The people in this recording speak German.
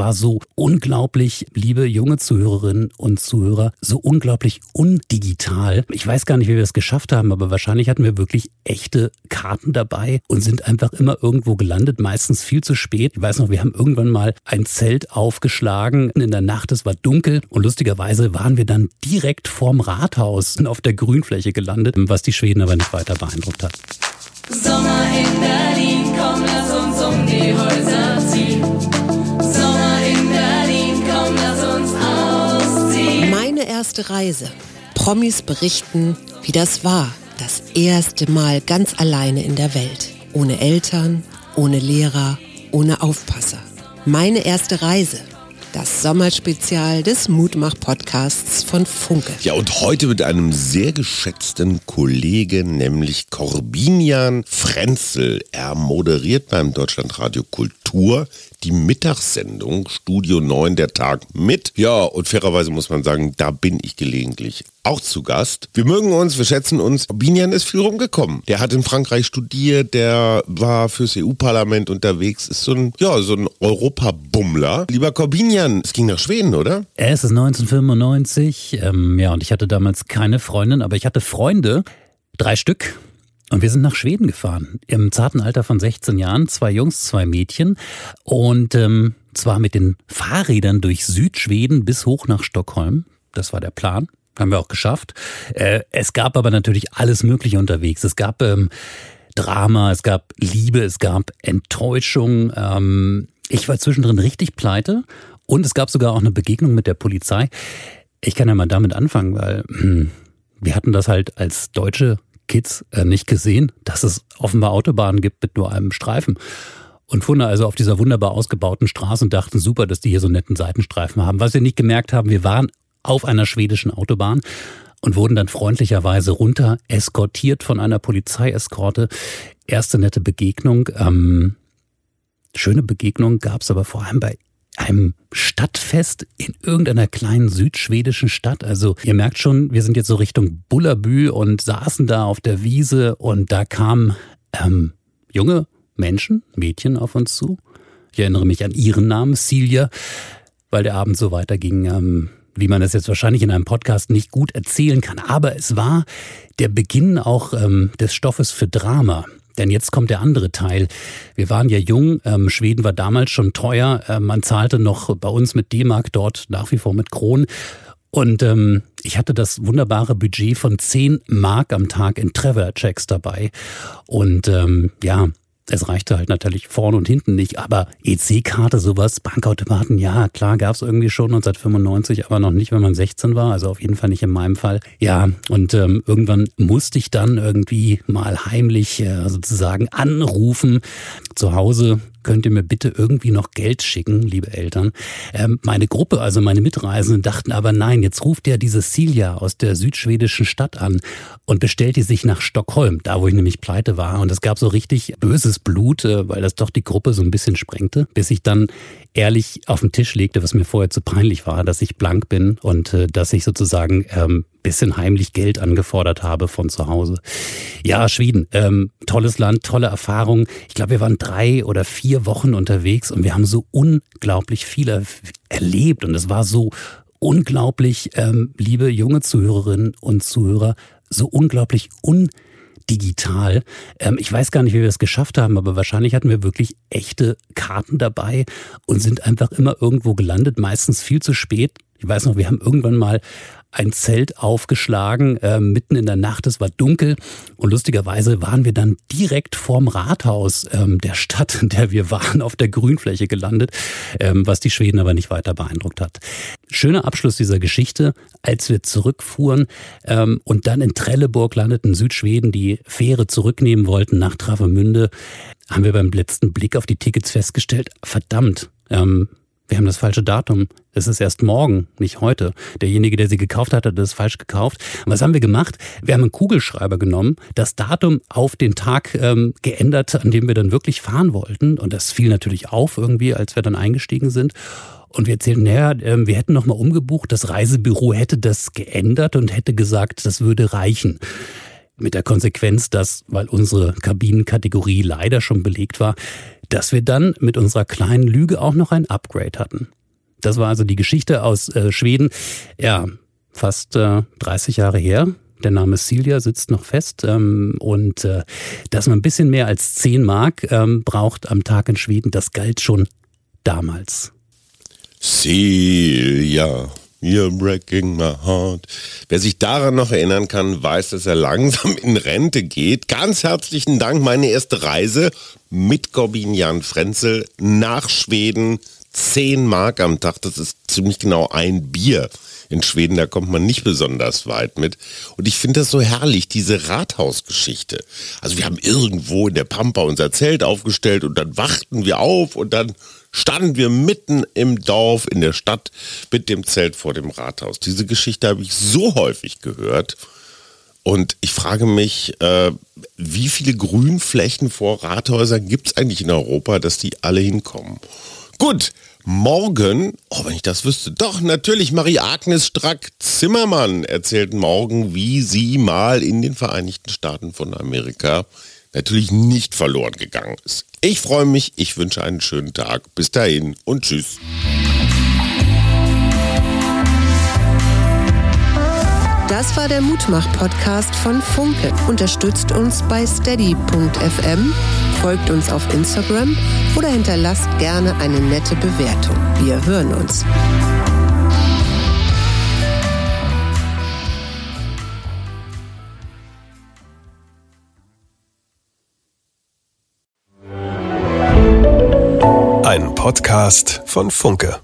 war so unglaublich, liebe junge Zuhörerinnen und Zuhörer, so unglaublich undigital. Ich weiß gar nicht, wie wir es geschafft haben, aber wahrscheinlich hatten wir wirklich echte Karten dabei und sind einfach immer irgendwo gelandet, meistens viel zu spät. Ich weiß noch, wir haben irgendwann mal ein Zelt aufgeschlagen in der Nacht, es war dunkel und lustigerweise waren wir dann direkt vorm Rathaus auf der Grünfläche gelandet, was die Schweden aber nicht weiter beeindruckt hat. Sommer in Berlin, erste Reise. Promis berichten, wie das war. Das erste Mal ganz alleine in der Welt. Ohne Eltern, ohne Lehrer, ohne Aufpasser. Meine erste Reise. Das Sommerspezial des Mutmach-Podcasts von Funke. Ja, und heute mit einem sehr geschätzten Kollegen, nämlich Corbinian Frenzel. Er moderiert beim Deutschlandradio Kultur die Mittagssendung Studio 9 der Tag mit. Ja, und fairerweise muss man sagen, da bin ich gelegentlich auch zu Gast. Wir mögen uns, wir schätzen uns. Binian ist viel rumgekommen. Der hat in Frankreich studiert, der war fürs EU-Parlament unterwegs, ist so ein, ja, so ein Europabummler. Lieber Corbinian, es ging nach Schweden, oder? Es ist 1995, ähm, ja, und ich hatte damals keine Freundin, aber ich hatte Freunde, drei Stück. Und wir sind nach Schweden gefahren, im zarten Alter von 16 Jahren, zwei Jungs, zwei Mädchen. Und ähm, zwar mit den Fahrrädern durch Südschweden bis hoch nach Stockholm. Das war der Plan. Haben wir auch geschafft. Äh, es gab aber natürlich alles Mögliche unterwegs. Es gab ähm, Drama, es gab Liebe, es gab Enttäuschung. Ähm, ich war zwischendrin richtig pleite und es gab sogar auch eine Begegnung mit der Polizei. Ich kann ja mal damit anfangen, weil hm, wir hatten das halt als deutsche Kids äh, nicht gesehen, dass es offenbar Autobahnen gibt mit nur einem Streifen. Und fuhren also auf dieser wunderbar ausgebauten Straße und dachten, super, dass die hier so einen netten Seitenstreifen haben. Was wir nicht gemerkt haben, wir waren auf einer schwedischen Autobahn und wurden dann freundlicherweise runter eskortiert von einer Polizeieskorte. Erste nette Begegnung. Ähm, schöne Begegnung gab es aber vor allem bei einem Stadtfest in irgendeiner kleinen südschwedischen Stadt. Also ihr merkt schon, wir sind jetzt so Richtung Bullabü und saßen da auf der Wiese und da kamen ähm, junge Menschen, Mädchen auf uns zu. Ich erinnere mich an ihren Namen, Celia, weil der Abend so weiterging. Ähm, wie man das jetzt wahrscheinlich in einem Podcast nicht gut erzählen kann. Aber es war der Beginn auch ähm, des Stoffes für Drama. Denn jetzt kommt der andere Teil. Wir waren ja jung, ähm, Schweden war damals schon teuer, äh, man zahlte noch bei uns mit D-Mark, dort nach wie vor mit Kronen. Und ähm, ich hatte das wunderbare Budget von 10 Mark am Tag in Traveler-Checks dabei. Und ähm, ja, es reichte halt natürlich vorne und hinten nicht, aber EC-Karte, sowas, Bankautomaten, ja, klar, gab es irgendwie schon 1995, aber noch nicht, wenn man 16 war, also auf jeden Fall nicht in meinem Fall. Ja, und ähm, irgendwann musste ich dann irgendwie mal heimlich äh, sozusagen anrufen zu Hause könnt ihr mir bitte irgendwie noch Geld schicken, liebe Eltern. Ähm, meine Gruppe, also meine Mitreisenden, dachten aber nein, jetzt ruft ja diese Silja aus der südschwedischen Stadt an und bestellt die sich nach Stockholm, da wo ich nämlich pleite war. Und es gab so richtig böses Blut, äh, weil das doch die Gruppe so ein bisschen sprengte, bis ich dann ehrlich auf den Tisch legte, was mir vorher zu peinlich war, dass ich blank bin und äh, dass ich sozusagen ähm, bisschen heimlich Geld angefordert habe von zu Hause. Ja, Schweden, ähm, tolles Land, tolle Erfahrung. Ich glaube, wir waren drei oder vier Wochen unterwegs und wir haben so unglaublich viel er erlebt und es war so unglaublich, ähm, liebe junge Zuhörerinnen und Zuhörer, so unglaublich un digital. Ähm, ich weiß gar nicht, wie wir es geschafft haben, aber wahrscheinlich hatten wir wirklich echte Karten dabei und sind einfach immer irgendwo gelandet, meistens viel zu spät. Ich weiß noch, wir haben irgendwann mal ein Zelt aufgeschlagen, äh, mitten in der Nacht, es war dunkel und lustigerweise waren wir dann direkt vorm Rathaus ähm, der Stadt, in der wir waren, auf der Grünfläche gelandet, ähm, was die Schweden aber nicht weiter beeindruckt hat. Schöner Abschluss dieser Geschichte, als wir zurückfuhren ähm, und dann in Trelleborg landeten, Südschweden, die Fähre zurücknehmen wollten nach Travemünde, haben wir beim letzten Blick auf die Tickets festgestellt, verdammt, ähm, wir haben das falsche Datum. Es ist erst morgen, nicht heute. Derjenige, der sie gekauft hat, hat das falsch gekauft. Was haben wir gemacht? Wir haben einen Kugelschreiber genommen, das Datum auf den Tag ähm, geändert, an dem wir dann wirklich fahren wollten. Und das fiel natürlich auf irgendwie, als wir dann eingestiegen sind. Und wir erzählten, naja, ähm, wir hätten nochmal umgebucht. Das Reisebüro hätte das geändert und hätte gesagt, das würde reichen. Mit der Konsequenz, dass, weil unsere Kabinenkategorie leider schon belegt war, dass wir dann mit unserer kleinen Lüge auch noch ein Upgrade hatten. Das war also die Geschichte aus äh, Schweden. Ja, fast äh, 30 Jahre her. Der Name Silja sitzt noch fest. Ähm, und äh, dass man ein bisschen mehr als 10 Mark ähm, braucht am Tag in Schweden, das galt schon damals. Silja, you're breaking my heart. Wer sich daran noch erinnern kann, weiß, dass er langsam in Rente geht. Ganz herzlichen Dank, meine erste Reise mit Corbin Jan Frenzel nach Schweden. 10 Mark am Tag, das ist ziemlich genau ein Bier in Schweden, da kommt man nicht besonders weit mit. Und ich finde das so herrlich, diese Rathausgeschichte. Also wir haben irgendwo in der Pampa unser Zelt aufgestellt und dann wachten wir auf und dann standen wir mitten im Dorf, in der Stadt mit dem Zelt vor dem Rathaus. Diese Geschichte habe ich so häufig gehört. Und ich frage mich, äh, wie viele Grünflächen vor Rathäusern gibt es eigentlich in Europa, dass die alle hinkommen? Gut, morgen, oh, wenn ich das wüsste, doch, natürlich, Marie-Agnes Strack-Zimmermann erzählt morgen, wie sie mal in den Vereinigten Staaten von Amerika natürlich nicht verloren gegangen ist. Ich freue mich, ich wünsche einen schönen Tag. Bis dahin und tschüss. Das war der Mutmach-Podcast von Funke. Unterstützt uns bei steady.fm, folgt uns auf Instagram oder hinterlasst gerne eine nette Bewertung. Wir hören uns. Podcast von Funke.